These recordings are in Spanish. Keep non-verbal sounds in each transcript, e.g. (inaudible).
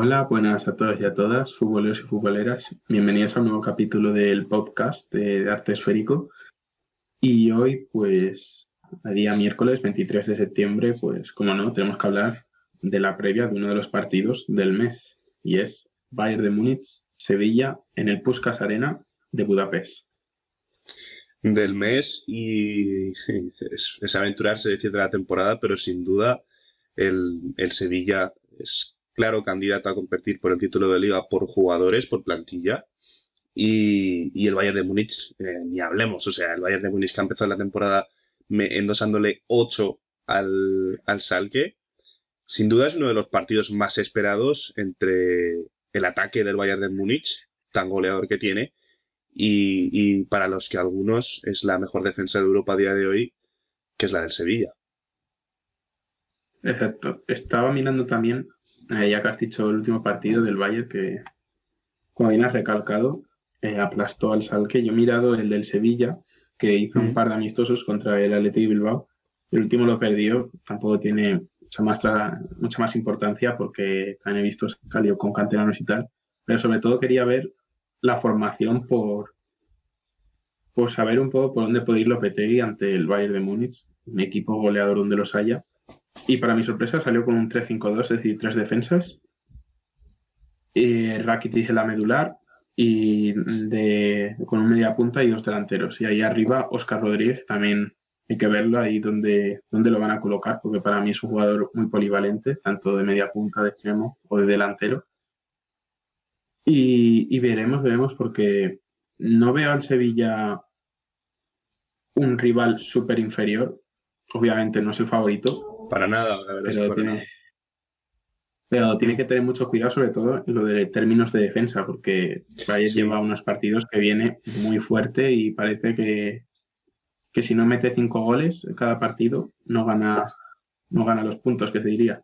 Hola, buenas a todos y a todas, futboleros y futboleras. Bienvenidos a un nuevo capítulo del podcast de Arte Esférico. Y hoy, pues, a día miércoles 23 de septiembre, pues, como no, tenemos que hablar de la previa de uno de los partidos del mes. Y es Bayern de Múnich, Sevilla, en el Puskas Arena de Budapest. Del mes y es, aventurarse decir de la temporada, pero sin duda el, el Sevilla es claro candidato a competir por el título de liga por jugadores, por plantilla. Y, el Bayern de Múnich, eh, ni hablemos. O sea, el Bayern de Múnich que ha empezado la temporada endosándole 8 al, al Salque. Sin duda es uno de los partidos más esperados entre el ataque del Bayern de Múnich, tan goleador que tiene, y, y, para los que algunos es la mejor defensa de Europa a día de hoy, que es la del Sevilla. Exacto. Estaba mirando también eh, ya que has dicho el último partido del Bayern, que como bien has recalcado, eh, aplastó al Salque. Yo he mirado el del Sevilla, que hizo un par de amistosos contra el Athletic Bilbao. El último lo perdió, tampoco tiene mucha más, mucha más importancia porque también he visto salió con canteranos y tal. Pero sobre todo quería ver la formación por, por saber un poco por dónde puede ir Lopetegui ante el Bayern de Múnich, un equipo goleador donde los haya. Y para mi sorpresa salió con un 3-5-2, es decir, tres defensas. Eh, Rakitic en la medular y con un media punta y dos delanteros. Y ahí arriba Oscar Rodríguez también hay que verlo ahí donde, donde lo van a colocar, porque para mí es un jugador muy polivalente, tanto de media punta, de extremo o de delantero. Y, y veremos, veremos, porque no veo al Sevilla un rival súper inferior. Obviamente no es el favorito, para nada, la verdad. Pero, tiene, pero tiene que tener mucho cuidado, sobre todo en lo de términos de defensa, porque Bayern lleva unos partidos que viene muy fuerte y parece que, que si no mete cinco goles cada partido, no gana, no gana los puntos, que se diría.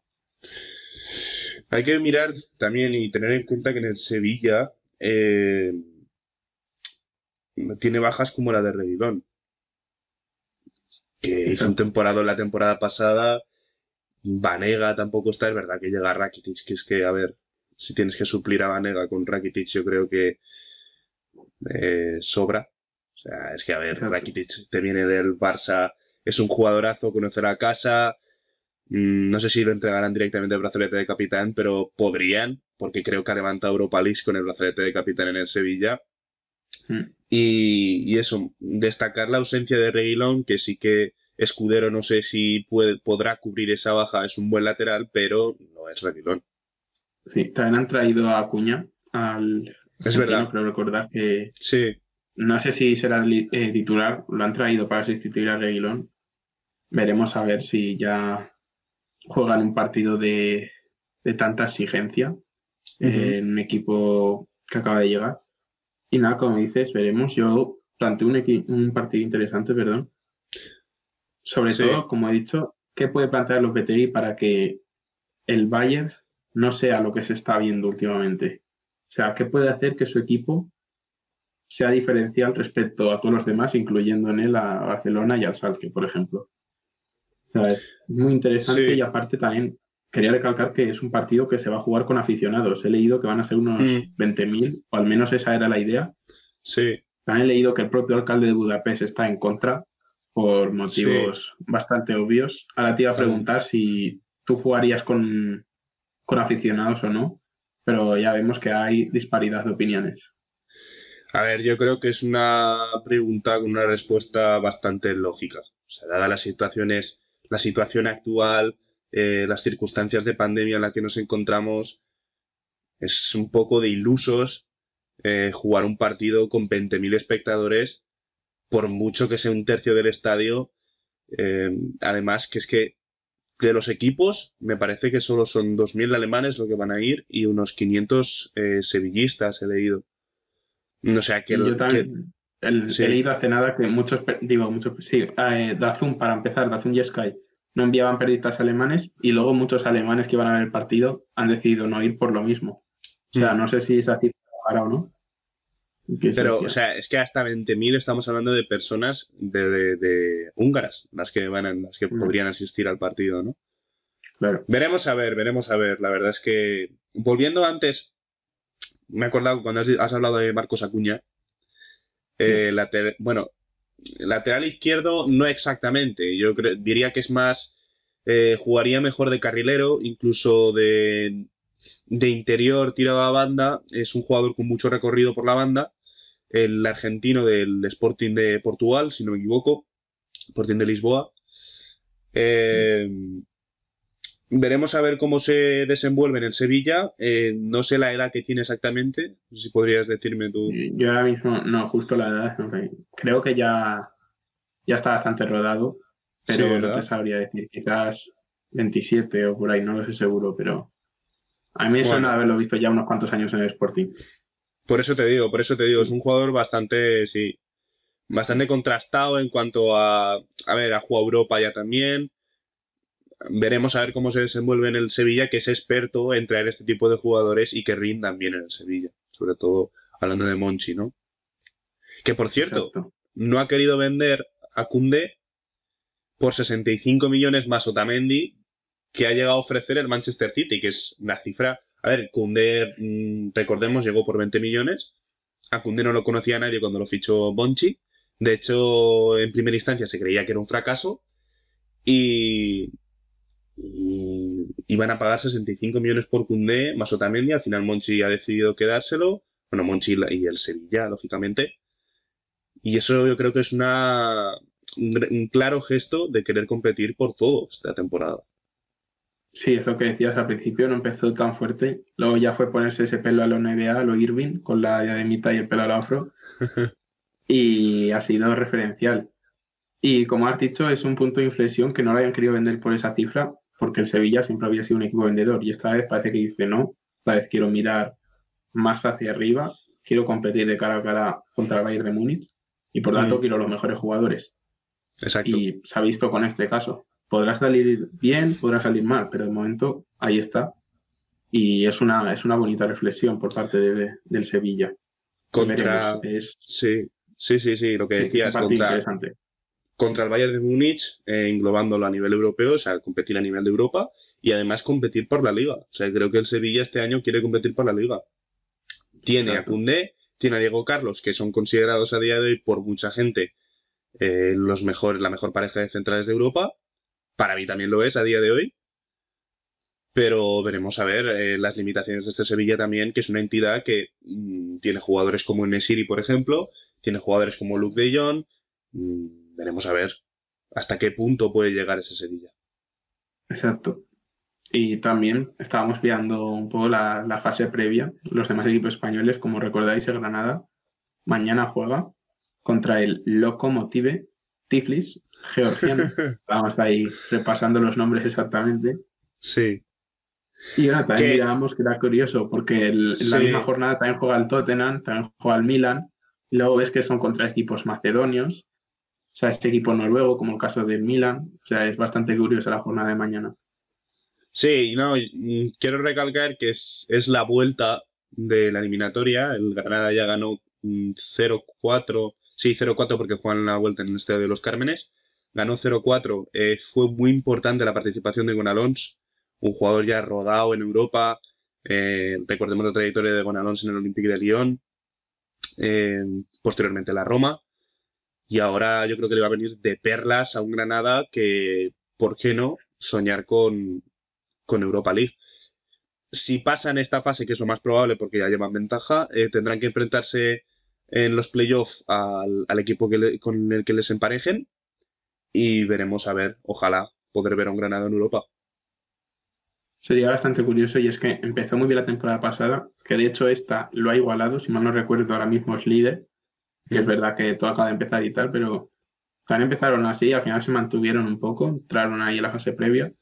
Hay que mirar también y tener en cuenta que en el Sevilla eh, tiene bajas como la de Reguilón, que hizo un temporada la temporada pasada Vanega tampoco está, es verdad que llega Rakitic, que es que, a ver, si tienes que suplir a Vanega con Rakitic, yo creo que eh, sobra. O sea, es que, a ver, Rakitic te viene del Barça, es un jugadorazo, conocerá casa. Mm, no sé si lo entregarán directamente el brazalete de capitán, pero podrían, porque creo que ha levantado Europa League con el brazalete de capitán en el Sevilla. Hmm. Y, y, eso, destacar la ausencia de Reguilón, que sí que Escudero no sé si puede, podrá cubrir esa baja, es un buen lateral, pero no es Reguilón. Sí, también han traído a Acuña al... Es verdad. Creo recordar que... Sí. No sé si será eh, titular, lo han traído para sustituir a Reguilón. Veremos a ver si ya juegan un partido de, de tanta exigencia en un equipo que acaba de llegar. Y nada, como dices, veremos. Yo planteo un, un partido interesante, perdón, sobre todo, como he dicho, ¿qué puede plantear los BTI para que el Bayern no sea lo que se está viendo últimamente? O sea, ¿qué puede hacer que su equipo sea diferencial respecto a todos los demás, incluyendo en él a Barcelona y al Salque, por ejemplo? O sea, es muy interesante y aparte también quería recalcar que es un partido que se va a jugar con aficionados. He leído que van a ser unos 20.000, mm. o al menos esa era la idea. Sí. También he leído que el propio alcalde de Budapest está en contra por motivos bastante obvios. Ahora te iba a preguntar si tú jugarías con, con aficionados o no, pero ya vemos que hay disparidad de opiniones. A ver, yo creo que es una pregunta con una respuesta bastante lógica. O sea, dada las situaciones, la situación actual, eh, las circunstancias de pandemia en las que nos encontramos, es un poco de ilusos eh, jugar un partido con 20.000 espectadores por mucho que sea un tercio del estadio, eh, además que es que de los equipos me parece que solo son 2.000 alemanes lo que van a ir y unos 500 eh, sevillistas he leído. No sé, que... Yo también he leído hace nada que muchos, digo, muchos, sí, eh, Dazun, para empezar, Dazun y Sky no enviaban periodistas alemanes y luego muchos alemanes que iban a ver el partido han decidido no ir por lo mismo. O sea, mm. no sé si es así ahora o no. Pero, o sea, es que hasta 20.000 estamos hablando de personas de, húngaras, las que van las que mm. podrían asistir al partido, ¿no? Claro. Veremos a ver, veremos a ver. La verdad es que volviendo antes, me he acordado cuando has, hablado de Marcos Acuña. Eh, bueno, lateral izquierdo no exactamente. Yo diría que es más. Eh, jugaría mejor de carrilero, incluso de, de interior tirado a banda. Es un jugador con mucho recorrido por la banda. El argentino del Sporting de Portugal, si no me equivoco. Sporting de Lisboa. Eh, veremos a ver cómo se desenvuelve en el Sevilla. Eh, no sé la edad que tiene exactamente. si podrías decirme tú. Yo ahora mismo, no, justo la edad. Creo que ya, ya está bastante rodado. Pero no te sabría decir. Quizás 27 o por ahí, no lo sé seguro. Pero a mí me suena haberlo visto ya unos cuantos años en el Sporting. Por eso te digo, por eso te digo, es un jugador bastante, sí, bastante contrastado en cuanto a, a ver, ha jugado Europa ya también. Veremos a ver cómo se desenvuelve en el Sevilla, que es experto en traer este tipo de jugadores y que rindan bien en el Sevilla. Sobre todo hablando de Monchi, ¿no? Que por cierto, no ha querido vender a Kunde por 65 millones más Otamendi que ha llegado a ofrecer el Manchester City, que es una cifra. A ver, Kunde, mm, recordemos, llegó por 20 millones. A Kunde no lo conocía nadie cuando lo fichó Monchi. De hecho, en primera instancia se creía que era un fracaso y, iban a pagar 65 millones por Cundé más Otamendi. Al final Monchi ha decidido quedárselo. Bueno, Monchi y el Sevilla, lógicamente. Y eso yo creo que es una, un, claro gesto de querer competir por todo esta temporada. Sí, es lo que decías al principio, no empezó tan fuerte. Luego ya fue ponerse ese pelo a lo NBA, a lo Irving, con la diademita y el pelo al afro. (laughs) y ha sido referencial. Y como has dicho, es un punto de inflexión que no lo hayan querido vender por esa cifra, porque el Sevilla siempre había sido un equipo vendedor y esta vez parece que dice no, esta vez quiero mirar más hacia arriba, quiero competir de cara a cara contra el Bayern de Múnich y por tanto mm. quiero los mejores jugadores. Exacto. Y se ha visto con este caso. Podrá salir bien, podrá salir mal, pero de momento ahí está. Y es una, es una bonita reflexión por parte de, del Sevilla. Contra, sí, Sí, sí, sí, lo que decías contra, contra el Bayern de Múnich, eh, englobándolo a nivel europeo, o sea, competir a nivel de Europa y además competir por la liga. O sea, creo que el Sevilla este año quiere competir por la liga. Tiene a Cundé, tiene a Diego Carlos, que son considerados a día de hoy por mucha gente eh, los mejores, la mejor pareja de centrales de Europa. Para mí también lo es a día de hoy. Pero veremos a ver eh, las limitaciones de este Sevilla también, que es una entidad que mm, tiene jugadores como Nesiri, por ejemplo, tiene jugadores como Luke de Jong. Mm, veremos a ver hasta qué punto puede llegar ese Sevilla. Exacto. Y también estábamos viendo un poco la, fase previa. Los demás equipos españoles, como recordáis, el Granada mañana juega contra el Lokomotive Tiflis georgiano. (laughs) Vamos ahí repasando los nombres exactamente. Sí. Y ahora también digamos que era curioso porque en la misma jornada también juega el Tottenham, también juega el Milan, Luego ves que son contra equipos macedonios, o sea, este equipo noruego, como el caso del Milan. O sea, es bastante curiosa la jornada de mañana. Sí, no, quiero recalcar que es, la vuelta de la eliminatoria. El Granada ya ganó 0-4, sí, 0-4 porque juegan la vuelta en el Estadio de los Cármenes. Ganó 0-4. Eh, fue muy importante la participación de Gonalons, un jugador ya rodado en Europa. Eh, recordemos la trayectoria de Gonalons en el Olympique de Lyon posteriormente la Roma, y ahora yo creo que le va a venir de perlas a un Granada que, ¿por qué no?, soñar con, con Europa League. Si pasan esta fase, que es lo más probable porque ya llevan ventaja, eh, tendrán que enfrentarse en los playoffs al, al equipo que con el que les emparejen y veremos a ver, ojalá, poder ver a un Granada en Europa. Sería bastante curioso y es que empezó muy bien la temporada pasada, que de hecho esta lo ha igualado, si mal no recuerdo ahora mismo es líder, que es verdad que todo acaba de empezar y tal, pero también empezaron así, al final se mantuvieron un poco, entraron ahí en la fase previa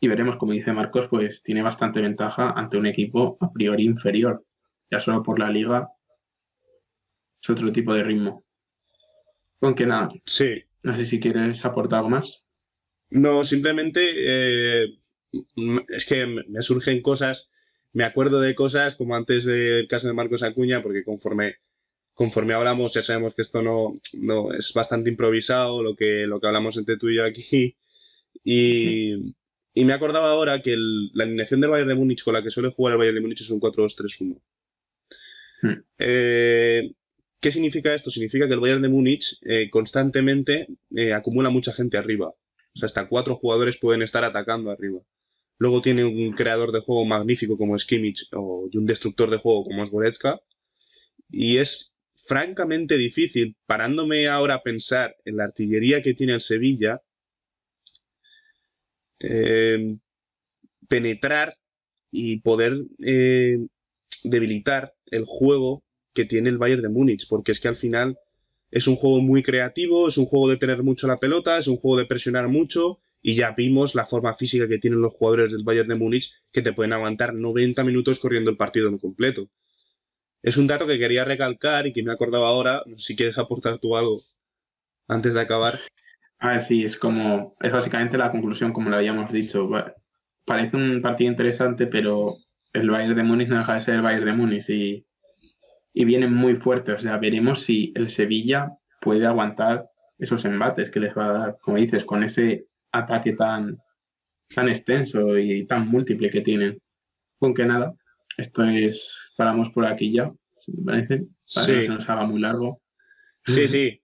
y veremos, como dice Marcos, pues tiene bastante ventaja ante un equipo a priori inferior, ya solo por la liga es otro tipo de ritmo. Con que nada, sí. no sé si quieres aportar algo más. No, simplemente eh, es que me surgen cosas, me acuerdo de cosas como antes del caso de Marcos Acuña, porque conforme, conforme hablamos ya sabemos que esto no, no es bastante improvisado lo que, lo que hablamos entre tú y yo aquí. (laughs) Y, Y me acordaba ahora que la alineación del Bayern de Múnich con la que suele jugar el Bayern de Múnich es un 4-2-3-1. Hmm. Eh, ¿Qué significa esto? Significa que el Bayern de Múnich eh, constantemente eh, acumula mucha gente arriba. O sea, hasta cuatro jugadores pueden estar atacando arriba. Luego tiene un creador de juego magnífico como Kimmich o, y un destructor de juego como es. Y es francamente difícil, parándome ahora a pensar en la artillería que tiene el Sevilla, eh, penetrar y poder debilitar el juego que tiene el Bayern de Múnich, porque es que al final es un juego muy creativo, es un juego de tener mucho la pelota, es un juego de presionar mucho y ya vimos la forma física que tienen los jugadores del Bayern de Múnich que te pueden aguantar 90 minutos corriendo el partido en completo. Es un dato que quería recalcar y que me he acordado ahora, si quieres aportar tú algo antes de acabar. A ver, sí, es como, es básicamente la conclusión, como lo habíamos dicho. Parece un partido interesante, pero el Bayern de Múnich no deja de ser el Bayern de Múnich y, y viene muy fuerte. O sea, veremos si el Sevilla puede aguantar esos embates que les va a dar, como dices, con ese ataque tan, tan extenso y tan múltiple que tienen. Con que nada, esto es, paramos por aquí ya, si te parece, para que se nos haga muy largo. Sí, (laughs) sí.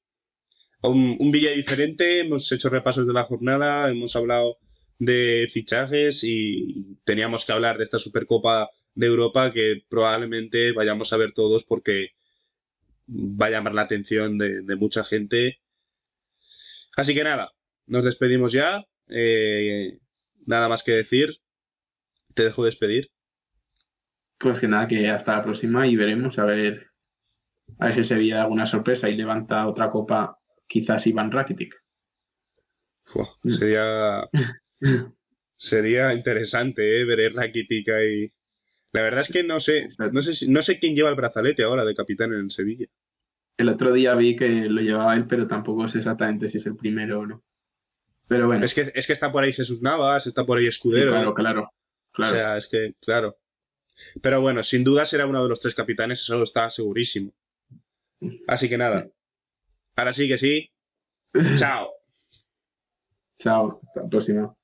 Un, un día diferente, hemos hecho repasos de la jornada, hemos hablado de fichajes y teníamos que hablar de esta Supercopa de Europa que probablemente vayamos a ver todos porque va a llamar la atención de, mucha gente. Así que nada, nos despedimos ya. Eh, nada más que decir. Te dejo despedir. Pues que nada, que hasta la próxima y veremos a ver, a ver si se veía alguna sorpresa y levanta otra copa, quizás Iván Rakitic. sería (laughs) sería interesante ¿eh? ver Rakitic ahí la verdad es que no sé, no sé, no sé quién lleva el brazalete ahora de capitán en Sevilla. El otro día vi que lo llevaba él, pero tampoco sé exactamente si es el primero o no. Pero bueno. Es que, es que está por ahí Jesús Navas, está por ahí Escudero. claro, claro, claro. O sea, es que, claro. Pero bueno, sin duda será uno de los tres capitanes, eso está segurísimo. Así que nada. Ahora sí que sí. (laughs) Chao. Chao. Hasta la próxima.